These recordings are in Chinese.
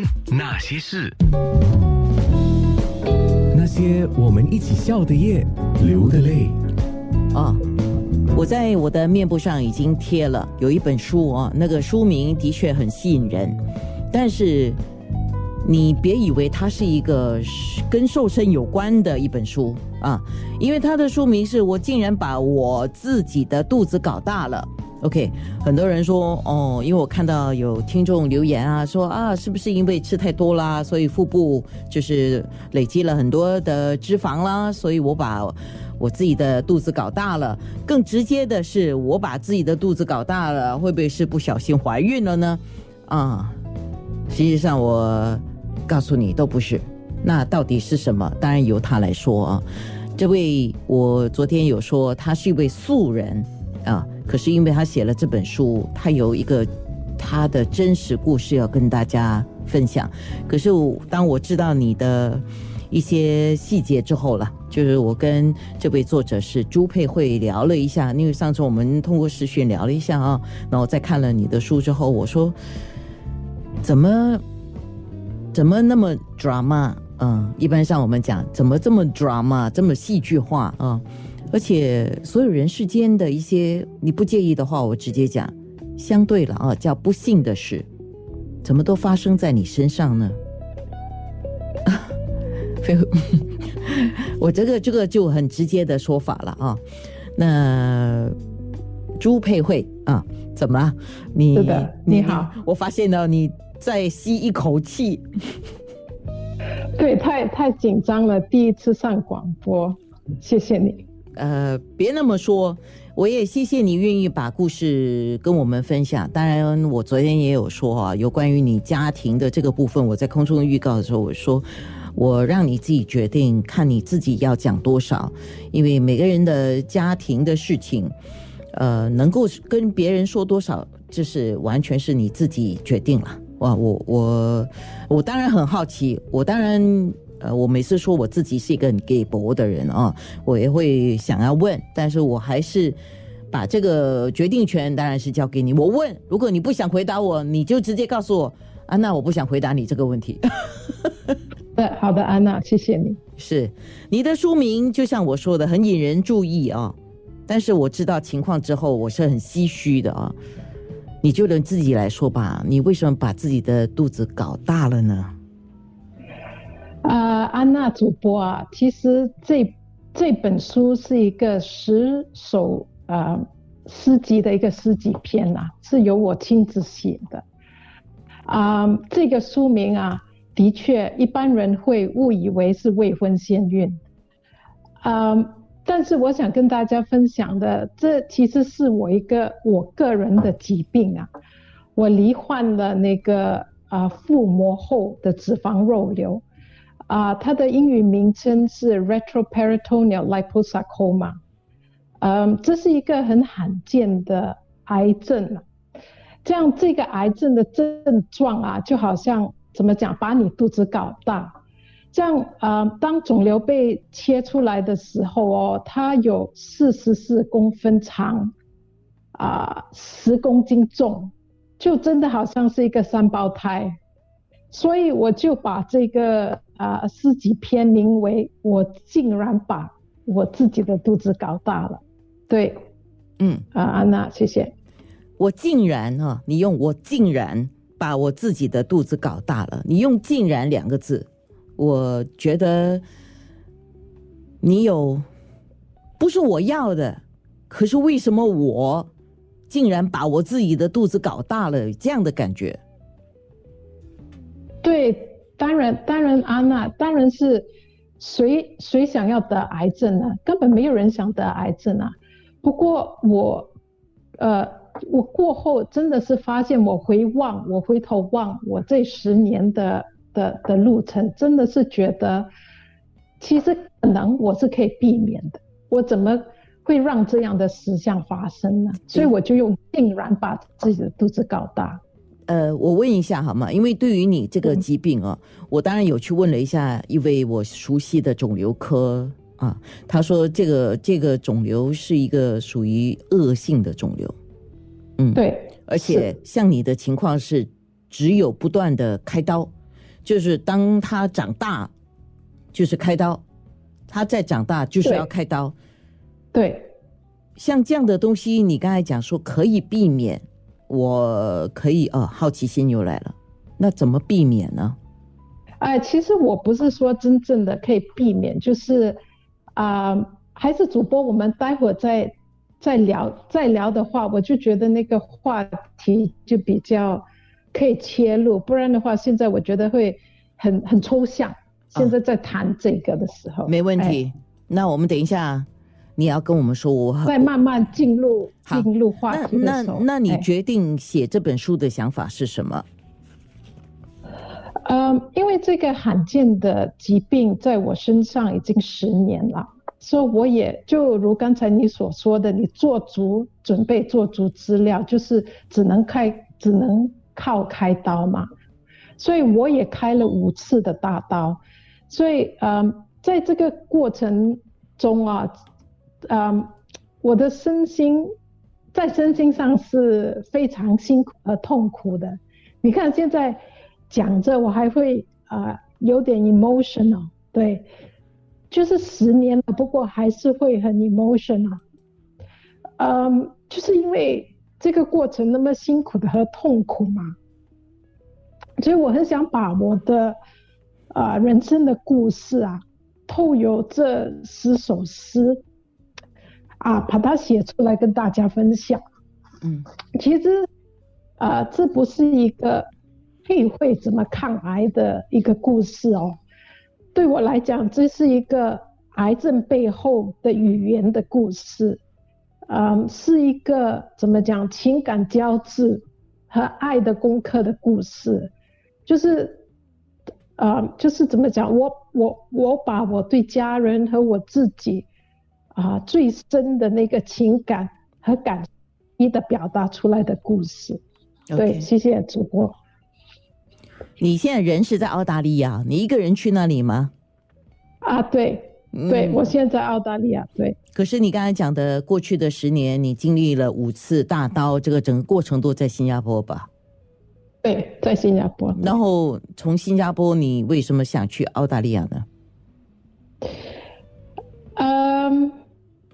人那些事，那些我们一起笑的夜，流的泪。啊，我在我的面部上已经贴了有一本书啊，那个书名的确很吸引人，但是你别以为它是一个跟瘦身有关的一本书啊，因为它的书名是我竟然把我自己的肚子搞大了。OK，很多人说哦，因为我看到有听众留言啊，说啊，是不是因为吃太多啦，所以腹部就是累积了很多的脂肪啦，所以我把我自己的肚子搞大了。更直接的是，我把自己的肚子搞大了，会不会是不小心怀孕了呢？啊，实际上我告诉你都不是。那到底是什么？当然由他来说啊。这位我昨天有说，他是一位素人啊。可是因为他写了这本书，他有一个他的真实故事要跟大家分享。可是当我知道你的一些细节之后了，就是我跟这位作者是朱佩慧聊了一下，因为上次我们通过视讯聊了一下啊，然后再看了你的书之后，我说怎么怎么那么 drama？嗯，一般上我们讲怎么这么 drama，这么戏剧化啊？而且所有人世间的一些你不介意的话，我直接讲，相对了啊，叫不幸的事，怎么都发生在你身上呢？我这个这个就很直接的说法了啊。那朱佩慧啊，怎么了？你你好，我发现了你在吸一口气。对，太太紧张了，第一次上广播，谢谢你。呃，别那么说，我也谢谢你愿意把故事跟我们分享。当然，我昨天也有说啊，有关于你家庭的这个部分，我在空中预告的时候，我说我让你自己决定，看你自己要讲多少，因为每个人的家庭的事情，呃，能够跟别人说多少，就是完全是你自己决定了。哇，我我我当然很好奇，我当然。呃，我每次说我自己是一个很 gay 博的人啊，我也会想要问，但是我还是把这个决定权当然是交给你。我问，如果你不想回答我，你就直接告诉我，安娜，我不想回答你这个问题。对，好的，安娜，谢谢你。是你的书名，就像我说的，很引人注意啊。但是我知道情况之后，我是很唏嘘的啊。你就能自己来说吧，你为什么把自己的肚子搞大了呢？啊，安娜主播啊，其实这这本书是一个十首呃诗集的一个诗集篇呐，是由我亲自写的。啊，这个书名啊，的确一般人会误以为是未婚先孕。啊，但是我想跟大家分享的，这其实是我一个我个人的疾病啊，我罹患了那个啊腹膜后的脂肪肉瘤。啊，它的英语名称是 retroperitoneal liposarcoma，嗯，这是一个很罕见的癌症这样，这个癌症的症状啊，就好像怎么讲，把你肚子搞大。这样，呃，当肿瘤被切出来的时候哦，它有四十四公分长，啊，十公斤重，就真的好像是一个三胞胎。所以我就把这个。啊，诗集篇名为“我竟然把我自己的肚子搞大了”，对，嗯，啊，安娜，谢谢。我竟然啊，你用我竟然把我自己的肚子搞大了，你用“竟然”两个字，我觉得你有不是我要的，可是为什么我竟然把我自己的肚子搞大了？这样的感觉，对。当然，当然，安娜，当然是谁谁想要得癌症呢？根本没有人想得癌症啊。不过我，呃，我过后真的是发现，我回望，我回头望我这十年的的的路程，真的是觉得，其实可能我是可以避免的。我怎么会让这样的实相发生呢？所以我就用竟然把自己的肚子搞大。呃，我问一下好吗？因为对于你这个疾病啊，我当然有去问了一下一位我熟悉的肿瘤科啊，他说这个这个肿瘤是一个属于恶性的肿瘤，嗯，对，而且像你的情况是只有不断的开刀，就是当他长大，就是开刀，他再长大就是要开刀。对，像这样的东西，你刚才讲说可以避免，我可以哦，好奇心又来了，那怎么避免呢？哎，其实我不是说真正的可以避免，就是啊、还是主播，我们待会儿再再聊再聊的话，我就觉得那个话题就比较可以切入，不然的话，现在我觉得会很很抽象。现在在谈这个的时候，没问哎题。那我们等一下，你要跟我们说，我很再慢慢进入好进入话那题的时候，那那你哎决定写这本书的想法是什么？嗯，因为这个罕见的疾病在我身上已经十年了，所以我也就如刚才你所说的，你做足准备，做足资料，就是只能开，只能靠开刀嘛。所以我也开了五次的大刀，所以嗯，在这个过程中啊，嗯，我的身心在身心上是非常辛苦和痛苦的。你看现在讲着，我还会啊、呃有点 emotional，对，就是十年了，不过还是会很 emotional。嗯，就是因为这个过程那么辛苦的和痛苦嘛，所以我很想把我的啊、呃人生的故事啊，透由这十首诗啊，把它写出来跟大家分享。嗯其实，啊，这不是一个佩慧怎么抗癌的一个故事哦。对我来讲，这是一个癌症背后的语言的故事，嗯，是一个怎么讲情感交织和爱的功课的故事，就是，呃，就是怎么讲，我我我把我对家人和我自己啊、最深的那个情感和感一的表达出来的故事。对。谢谢主播。你现在人是在澳大利亚，你一个人去那里吗？啊，对，对、嗯我现在在澳大利亚，对，可是你刚才讲的过去的十年，你经历了五次大刀，这个整个过程都在新加坡吧？对，在新加坡。然后从新加坡，你为什么想去澳大利亚呢？嗯，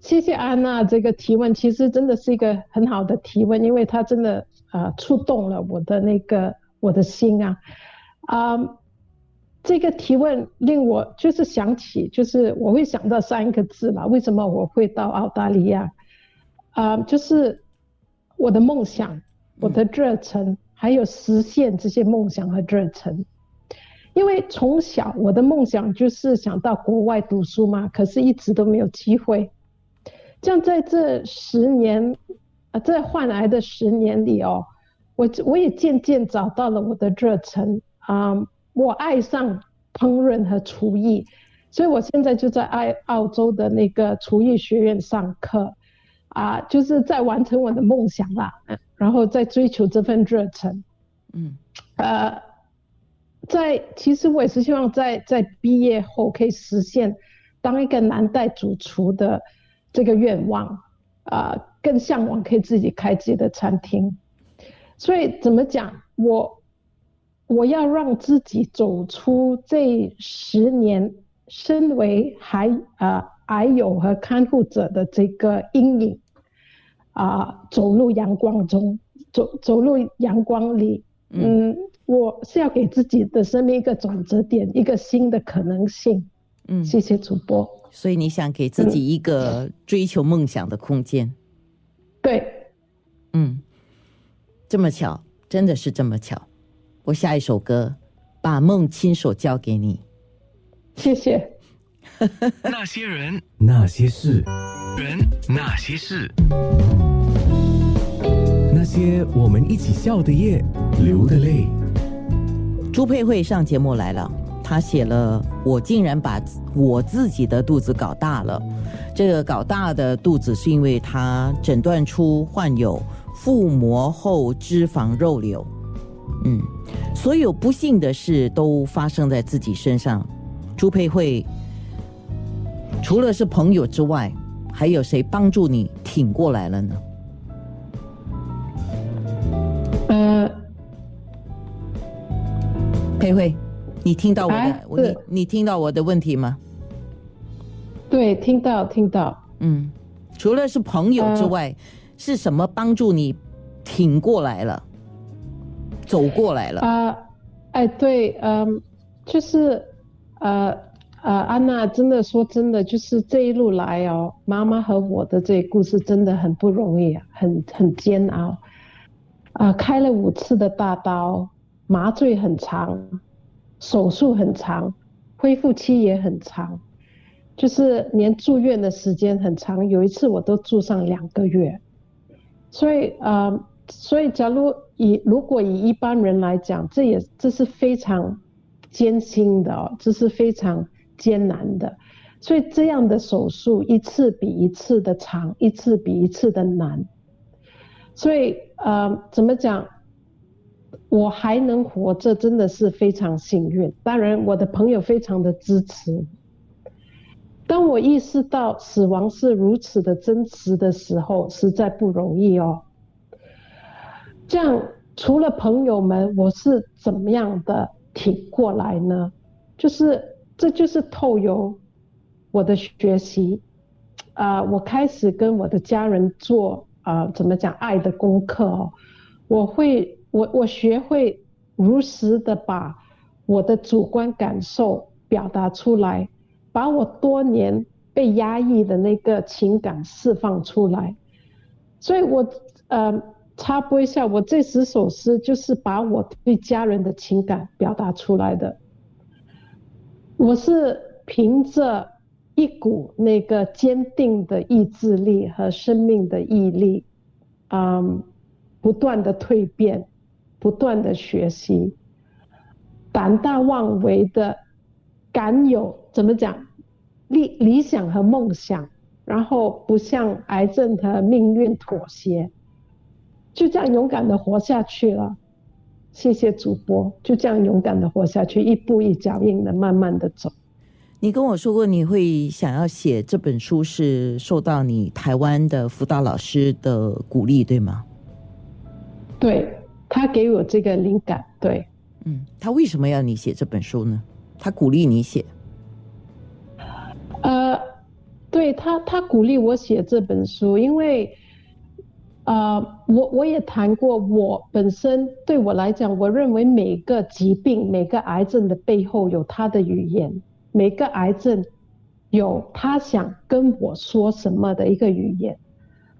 谢谢安娜这个提问，其实真的是一个很好的提问，因为它真的啊、呃触动了我的那个我的心啊，啊、这个提问令我就是想起，就是我会想到三个字嘛，为什么我会到澳大利亚？啊、就是我的梦想，我的热忱，还有实现这些梦想和热忱。因为从小我的梦想就是想到国外读书嘛，可是一直都没有机会。这样在这十年，啊，在患癌的十年里哦，我我也渐渐找到了我的热忱啊、我爱上烹饪和厨艺，所以我现在就在澳澳洲的那个厨艺学院上课，啊，就是在完成我的梦想啦，嗯然后在追求这份热忱。嗯呃，在其实我也是希望在在毕业后可以实现当一个南带主厨的这个愿望，啊、更向往可以自己开自己的餐厅。所以怎么讲，我我要让自己走出这十年身为还呃癌友和看护者的这个阴影，啊、走入阳光中，走走入阳光里，嗯，我是要给自己的生命一个转折点，一个新的可能性。嗯，谢谢主播。所以你想给自己一个追求梦想的空间。对，嗯，这么巧，真的是这么巧。我下一首歌，把梦亲手交给你。谢谢。那些人，那些事，人，那些事，那些我们一起笑的夜，流的泪。朱佩慧上节目来了，她写了“我竟然把我自己的肚子搞大了”。这个搞大的肚子是因为她诊断出患有腹膜后脂肪肉瘤。嗯，所有不幸的事都发生在自己身上。朱佩慧除了是朋友之外，还有谁帮助你挺过来了呢？呃，佩慧，你听到我的，你你听到我的问题吗？对，听到听到。嗯，除了是朋友之外，是什么帮助你挺过来了，走过来了？啊，哎，对，嗯，就是呃呃，安娜，真的说真的，就是这一路来哦，妈妈和我的这故事真的很不容易，很很煎熬。啊，开了五次的大刀，麻醉很长，手术很长，恢复期也很长。就是连住院的时间很长，有一次我都住上两个月，所以呃，所以假如以如果以一般人来讲，这也这是非常艰辛的哦，这是非常艰难的，所以这样的手术一次比一次的长，一次比一次的难，所以呃，怎么讲，我还能活着真的是非常幸运，当然我的朋友非常的支持。当我意识到死亡是如此的真实的时候，实在不容易哦。这样，除了朋友们，我是怎么样的挺过来呢？就是，这就是透由我的学习啊，我开始跟我的家人做啊，怎么讲爱的功课哦。我会，我我学会如实的把我的主观感受表达出来。把我多年被压抑的那个情感释放出来，所以我呃插播一下，我这十首诗就是把我对家人的情感表达出来的。我是凭着一股那个坚定的意志力和生命的毅力，嗯，不断的蜕变，不断的学习，胆大妄为的。敢有怎么讲，理理想和梦想，然后不向癌症和命运妥协，就这样勇敢的活下去了。谢谢主播，就这样勇敢的活下去，一步一脚印的慢慢的走。你跟我说过你会想要写这本书，是受到你台湾的辅导老师的鼓励，对吗？对他给我这个灵感，对，嗯，他为什么要你写这本书呢？他鼓励你写，呃，对他，他鼓励我写这本书，因为，呃，我我也谈过，我本身对我来讲，我认为每个疾病、每个癌症的背后有他的语言，每个癌症有他想跟我说什么的一个语言，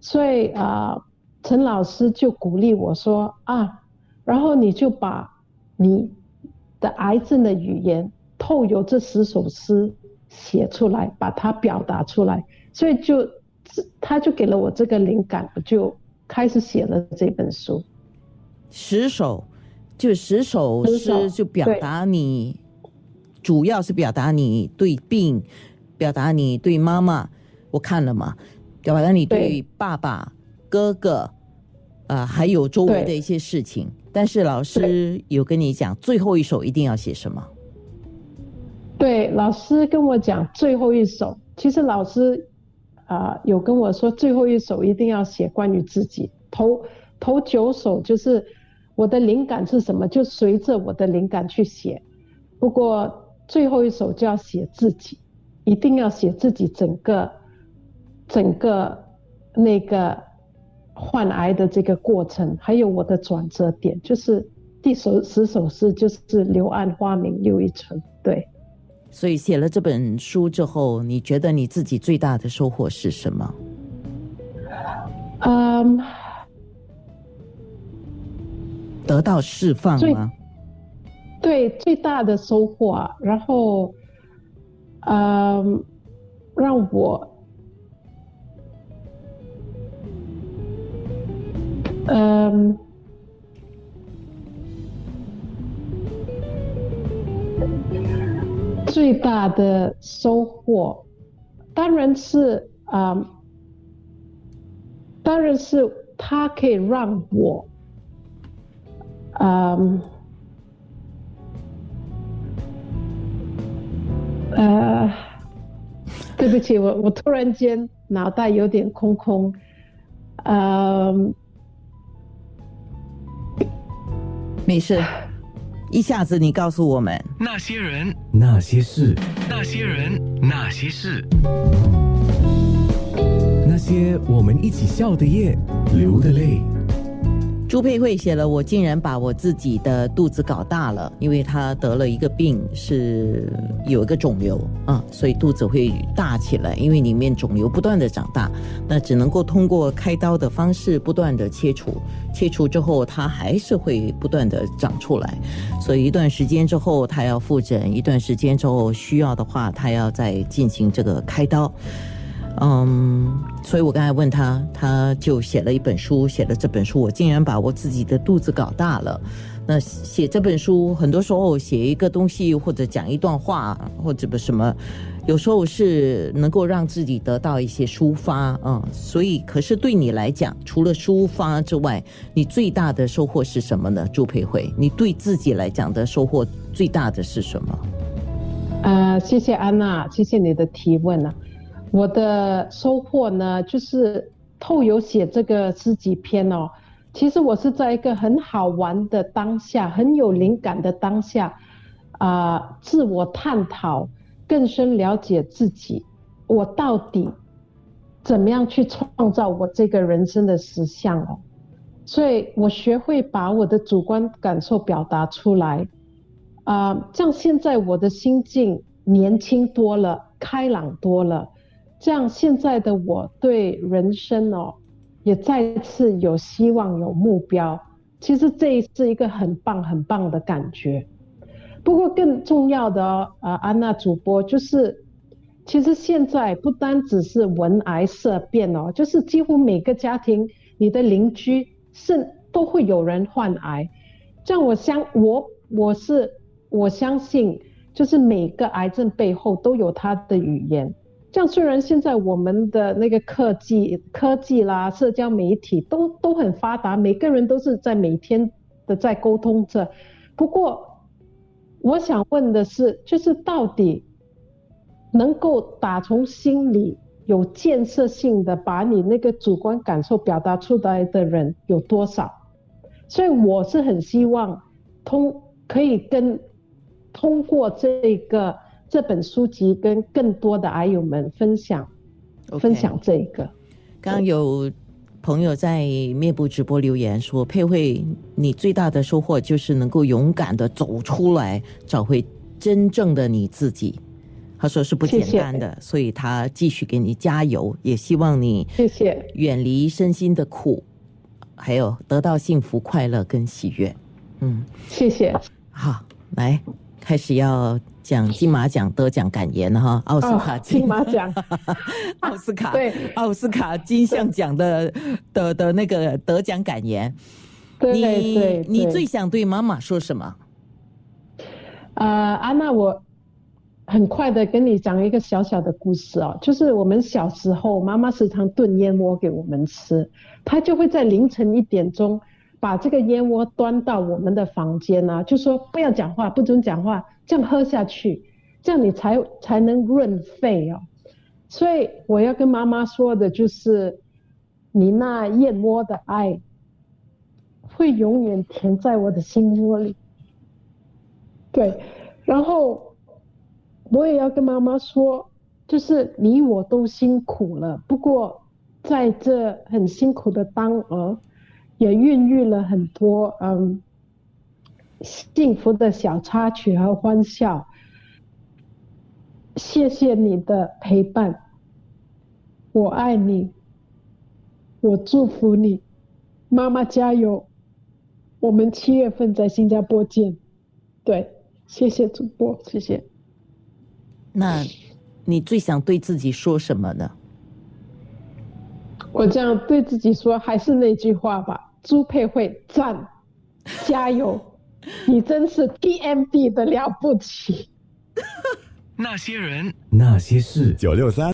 所以啊，陈老师就鼓励我说啊，然后你就把你的癌症的语言。透由这十首诗写出来，把它表达出来，所以就他就给了我这个灵感，我就开始写了这本书。十首，就十首诗，就表达你，主要是表达你对病，表达你对妈妈，我看了嘛，表达你对爸爸、哥哥，啊，还有周围的一些事情。但是老师有跟你讲，最后一首一定要写什么？对，老师跟我讲最后一首，其实老师啊有跟我说最后一首一定要写关于自己。头头九首就是我的灵感是什么，就随着我的灵感去写。不过最后一首就要写自己，一定要写自己整个整个那个患癌的这个过程，还有我的转折点，就是第十十首诗就是柳暗花明又一村，对。所以写了这本书之后，你觉得你自己最大的收获是什么？嗯，得到释放吗？对，最大的收获啊，然后，嗯，让我，嗯。最大的收获，当然是啊，当然是它可以让我，嗯，呃，对不起，我我突然间脑袋有点空空，嗯，没事。一下子你告诉我们。那些人，那些事，那些人，那些事，那些我们一起笑的夜，流的泪。朱佩慧写了，我竟然把我自己的肚子搞大了，因为她得了一个病，是有一个肿瘤啊，所以肚子会大起来，因为里面肿瘤不断的长大，那只能够通过开刀的方式不断的切除，切除之后它还是会不断的长出来，所以一段时间之后她要复诊，一段时间之后需要的话，她要再进行这个开刀。嗯，所以我刚才问他，他就写了一本书，写了这本书，我竟然把我自己的肚子搞大了。那写这本书，很多时候写一个东西或者讲一段话或者不什么，有时候是能够让自己得到一些抒发啊。所以，可是对你来讲，除了抒发之外，你最大的收获是什么呢？朱培慧，你对自己来讲的收获最大的是什么？呃，谢谢安娜，谢谢你的提问啊。我的收获呢，就是透有写这个诗集篇哦。其实我是在一个很好玩的当下，很有灵感的当下，啊，自我探讨，更深了解自己，我到底怎么样去创造我这个人生的实相哦。所以我学会把我的主观感受表达出来，啊，像现在我的心境年轻多了，开朗多了。这样，现在的我对人生哦，也再次有希望、有目标。其实这是一个很棒、很棒的感觉。不过更重要的哦，啊，安娜主播就是，其实现在不单只是闻癌色变哦，就是几乎每个家庭，你的邻居是都会有人患癌。这样，我相我我是我相信，就是每个癌症背后都有它的语言。这样虽然现在我们的那个科技、科技啦、社交媒体都都很发达，每个人都是在每天的在沟通着。不过，我想问的是，就是到底能够打从心里有建设性的把你那个主观感受表达出来的人有多少？所以我是很希望通可以跟通过这个。这本书籍跟更多的癌友们分享，分享这个。刚刚有朋友在面部直播留言说：“佩慧，你最大的收获就是能够勇敢的走出来，找回真正的你自己。”他说是不简单的，所以他继续给你加油，也希望你谢谢远离身心的苦，还有得到幸福、快乐跟喜悦。嗯，谢谢。好，来开始要。讲金马奖得奖感言哈，奥斯卡金。马奖，奥斯卡对。奥斯卡金像奖的的的那个得奖感言，你你最想对妈妈说什么？呃，安娜，我很快的跟你讲一个小小的故事哦，就是我们小时候，妈妈时常炖燕窝给我们吃，她就会在凌晨一点钟把这个燕窝端到我们的房间啊，就说不要讲话，不准讲话。这样喝下去，这样你才才能润肺哦。所以我要跟妈妈说的就是，你那燕窝的爱，会永远填在我的心窝里。对，然后我也要跟妈妈说，就是你我都辛苦了，不过在这很辛苦的当儿，也孕育了很多嗯。幸福的小插曲和欢笑，谢谢你的陪伴，我爱你，我祝福你，妈妈加油，我们七月份在新加坡见，对，谢谢主播，谢谢。那，你最想对自己说什么呢？我这样对自己说，还是那句话吧，朱佩慧赞，加油。你真是 TMD 的了不起。那些人，那些事，九六三。